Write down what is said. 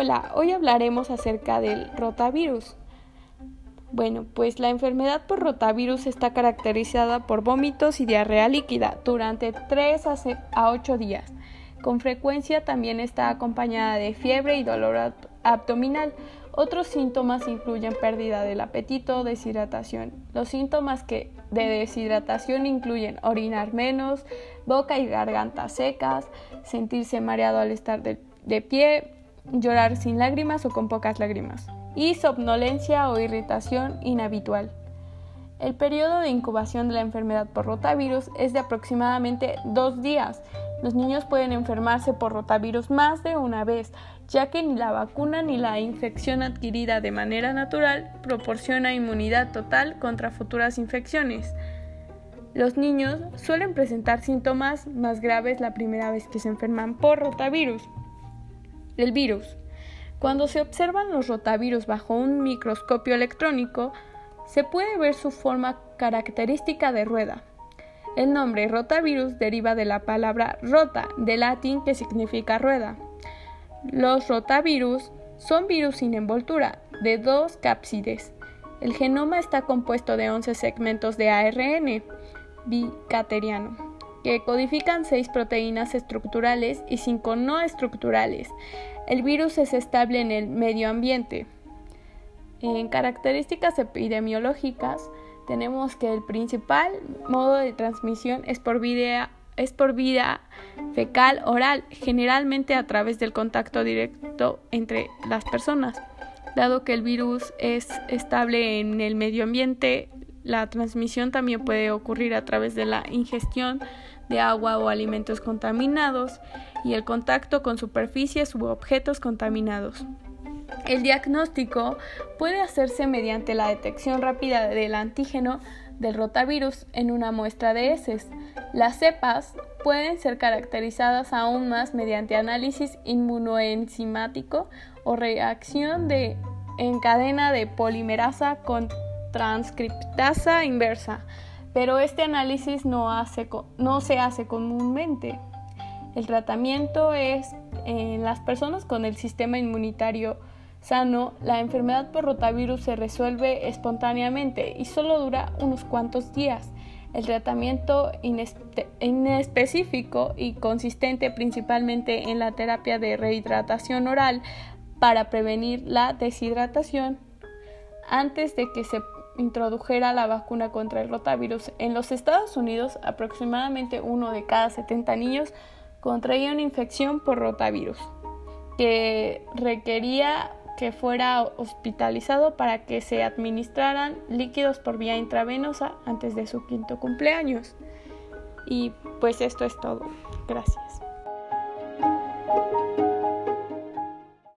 Hola, hoy hablaremos acerca del rotavirus. Bueno, pues la enfermedad por rotavirus está caracterizada por vómitos y diarrea líquida durante 3 a 8 días. Con frecuencia también está acompañada de fiebre y dolor abdominal. Otros síntomas incluyen pérdida del apetito, deshidratación. Los síntomas que de deshidratación incluyen orinar menos, boca y garganta secas, sentirse mareado al estar de, de pie, llorar sin lágrimas o con pocas lágrimas, y somnolencia o irritación inhabitual. El periodo de incubación de la enfermedad por rotavirus es de aproximadamente dos días. Los niños pueden enfermarse por rotavirus más de una vez, ya que ni la vacuna ni la infección adquirida de manera natural proporciona inmunidad total contra futuras infecciones. Los niños suelen presentar síntomas más graves la primera vez que se enferman por rotavirus. El virus. Cuando se observan los rotavirus bajo un microscopio electrónico, se puede ver su forma característica de rueda. El nombre rotavirus deriva de la palabra rota, de latín que significa rueda. Los rotavirus son virus sin envoltura, de dos cápsides. El genoma está compuesto de 11 segmentos de ARN bicateriano, que codifican 6 proteínas estructurales y 5 no estructurales. El virus es estable en el medio ambiente. En características epidemiológicas, tenemos que el principal modo de transmisión es por vía fecal oral, generalmente a través del contacto directo entre las personas. Dado que el virus es estable en el medio ambiente, la transmisión también puede ocurrir a través de la ingestión de agua o alimentos contaminados y el contacto con superficies u objetos contaminados. El diagnóstico puede hacerse mediante la detección rápida del antígeno del rotavirus en una muestra de heces. Las cepas pueden ser caracterizadas aún más mediante análisis inmunoenzimático o reacción de, en cadena de polimerasa con transcriptasa inversa, pero este análisis no, no se hace comúnmente. El tratamiento es en las personas con el sistema inmunitario sano, la enfermedad por rotavirus se resuelve espontáneamente y solo dura unos cuantos días. El tratamiento inespecífico y consistente principalmente en la terapia de rehidratación oral para prevenir la deshidratación antes de que se introdujera la vacuna contra el rotavirus. En los Estados Unidos, aproximadamente uno de cada 70 niños contraía una infección por rotavirus, que requería que fuera hospitalizado para que se administraran líquidos por vía intravenosa antes de su quinto cumpleaños. Y pues esto es todo. Gracias.